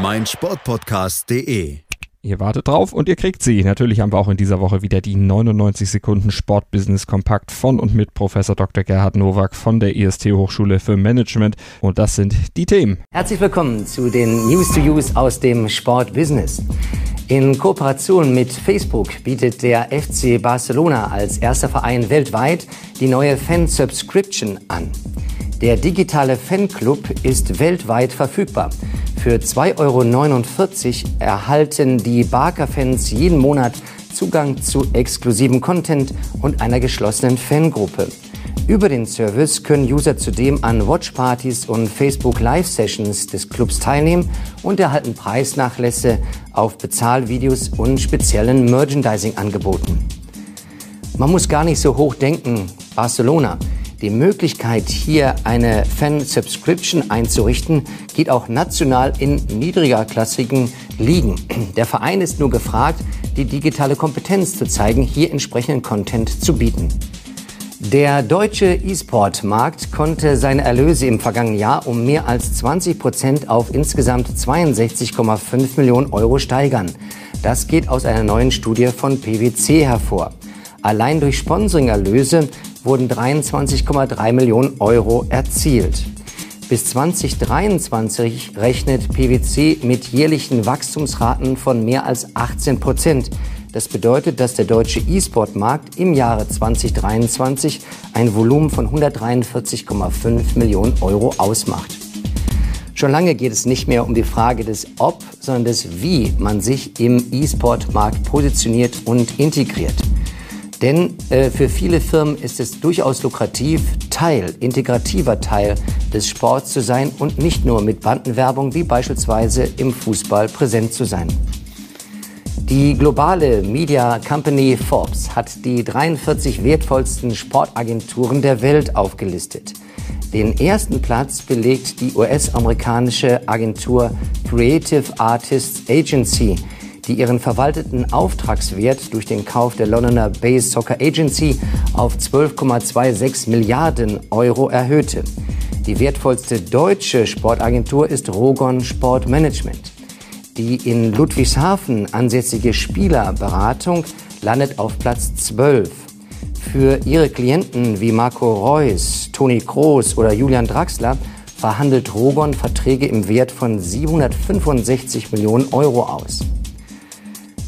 meinsportpodcast.de. Ihr wartet drauf und ihr kriegt sie. Natürlich haben wir auch in dieser Woche wieder die 99 Sekunden Sportbusiness Kompakt von und mit Professor Dr. Gerhard Nowak von der IST Hochschule für Management. Und das sind die Themen. Herzlich willkommen zu den News to Use aus dem Sportbusiness. In Kooperation mit Facebook bietet der FC Barcelona als erster Verein weltweit die neue Fan Subscription an. Der digitale Fanclub ist weltweit verfügbar. Für 2,49 Euro erhalten die Barker-Fans jeden Monat Zugang zu exklusivem Content und einer geschlossenen Fangruppe. Über den Service können User zudem an Watchpartys und Facebook Live-Sessions des Clubs teilnehmen und erhalten Preisnachlässe auf Bezahlvideos und speziellen Merchandising-Angeboten. Man muss gar nicht so hoch denken. Barcelona. Die Möglichkeit, hier eine Fan-Subscription einzurichten, geht auch national in niedrigerklassigen Ligen. Der Verein ist nur gefragt, die digitale Kompetenz zu zeigen, hier entsprechenden Content zu bieten. Der deutsche E-Sport-Markt konnte seine Erlöse im vergangenen Jahr um mehr als 20 Prozent auf insgesamt 62,5 Millionen Euro steigern. Das geht aus einer neuen Studie von PwC hervor. Allein durch Sponsoring-Erlöse wurden 23,3 Millionen Euro erzielt. Bis 2023 rechnet PwC mit jährlichen Wachstumsraten von mehr als 18 Prozent. Das bedeutet, dass der deutsche E-Sport-Markt im Jahre 2023 ein Volumen von 143,5 Millionen Euro ausmacht. Schon lange geht es nicht mehr um die Frage des Ob, sondern des Wie man sich im E-Sport-Markt positioniert und integriert. Denn äh, für viele Firmen ist es durchaus lukrativ, Teil, integrativer Teil des Sports zu sein und nicht nur mit Bandenwerbung wie beispielsweise im Fußball präsent zu sein. Die globale Media Company Forbes hat die 43 wertvollsten Sportagenturen der Welt aufgelistet. Den ersten Platz belegt die US-amerikanische Agentur Creative Artists Agency, die ihren verwalteten Auftragswert durch den Kauf der Londoner Base Soccer Agency auf 12,26 Milliarden Euro erhöhte. Die wertvollste deutsche Sportagentur ist Rogon Sport Management. Die in Ludwigshafen ansässige Spielerberatung landet auf Platz 12. Für ihre Klienten wie Marco Reus, Toni Kroos oder Julian Draxler verhandelt Rogon Verträge im Wert von 765 Millionen Euro aus.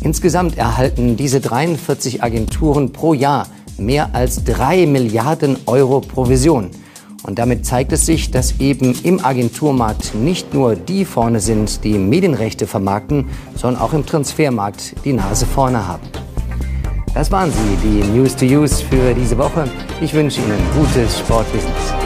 Insgesamt erhalten diese 43 Agenturen pro Jahr mehr als 3 Milliarden Euro Provision. Und damit zeigt es sich, dass eben im Agenturmarkt nicht nur die vorne sind, die Medienrechte vermarkten, sondern auch im Transfermarkt die Nase vorne haben. Das waren sie, die News to Use für diese Woche. Ich wünsche Ihnen gutes Sportbusiness.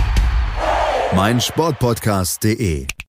meinsportpodcast.de